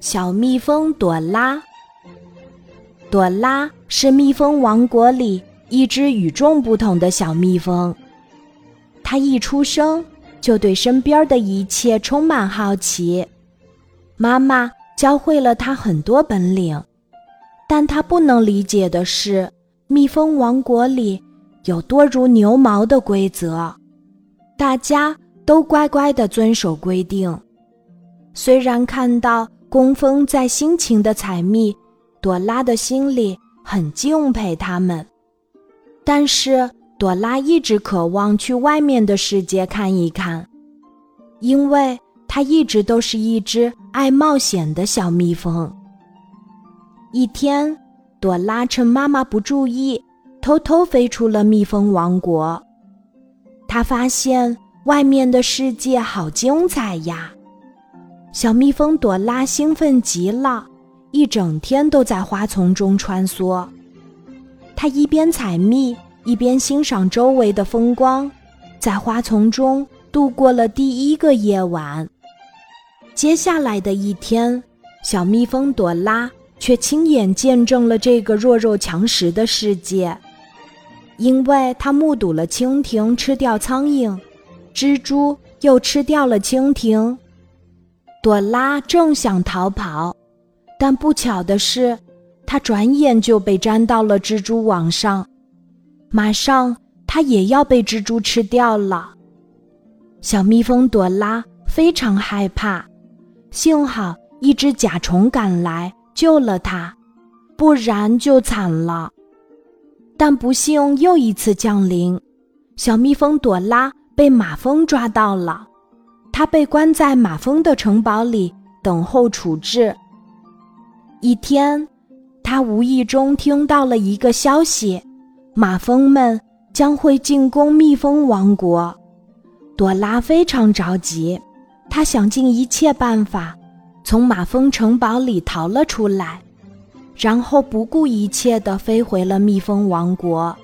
小蜜蜂朵拉。朵拉是蜜蜂王国里一只与众不同的小蜜蜂。它一出生就对身边的一切充满好奇。妈妈教会了它很多本领，但它不能理解的是，蜜蜂王国里有多如牛毛的规则，大家都乖乖地遵守规定。虽然看到工蜂在辛勤地采蜜，朵拉的心里很敬佩他们，但是朵拉一直渴望去外面的世界看一看，因为她一直都是一只爱冒险的小蜜蜂。一天，朵拉趁妈妈不注意，偷偷飞出了蜜蜂王国。她发现外面的世界好精彩呀！小蜜蜂朵拉兴奋极了。一整天都在花丛中穿梭，它一边采蜜，一边欣赏周围的风光，在花丛中度过了第一个夜晚。接下来的一天，小蜜蜂朵拉却亲眼见证了这个弱肉强食的世界，因为它目睹了蜻蜓吃掉苍蝇，蜘蛛又吃掉了蜻蜓。朵拉正想逃跑。但不巧的是，它转眼就被粘到了蜘蛛网上，马上它也要被蜘蛛吃掉了。小蜜蜂朵拉非常害怕，幸好一只甲虫赶来救了它，不然就惨了。但不幸又一次降临，小蜜蜂朵拉被马蜂抓到了，他被关在马蜂的城堡里等候处置。一天，他无意中听到了一个消息：马蜂们将会进攻蜜蜂王国。朵拉非常着急，她想尽一切办法从马蜂城堡里逃了出来，然后不顾一切地飞回了蜜蜂王国。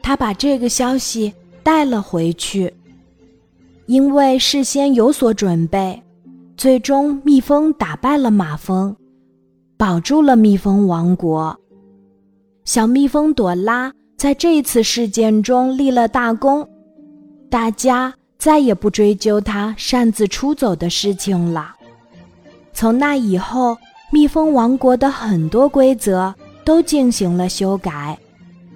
他把这个消息带了回去，因为事先有所准备，最终蜜蜂打败了马蜂。保住了蜜蜂王国，小蜜蜂朵拉在这次事件中立了大功，大家再也不追究他擅自出走的事情了。从那以后，蜜蜂王国的很多规则都进行了修改，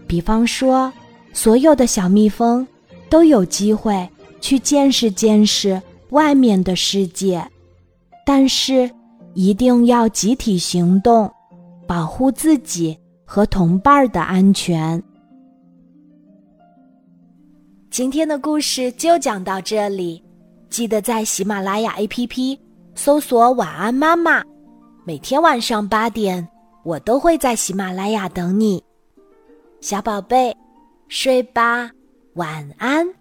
比方说，所有的小蜜蜂都有机会去见识见识外面的世界，但是。一定要集体行动，保护自己和同伴的安全。今天的故事就讲到这里，记得在喜马拉雅 APP 搜索“晚安妈妈”，每天晚上八点，我都会在喜马拉雅等你，小宝贝，睡吧，晚安。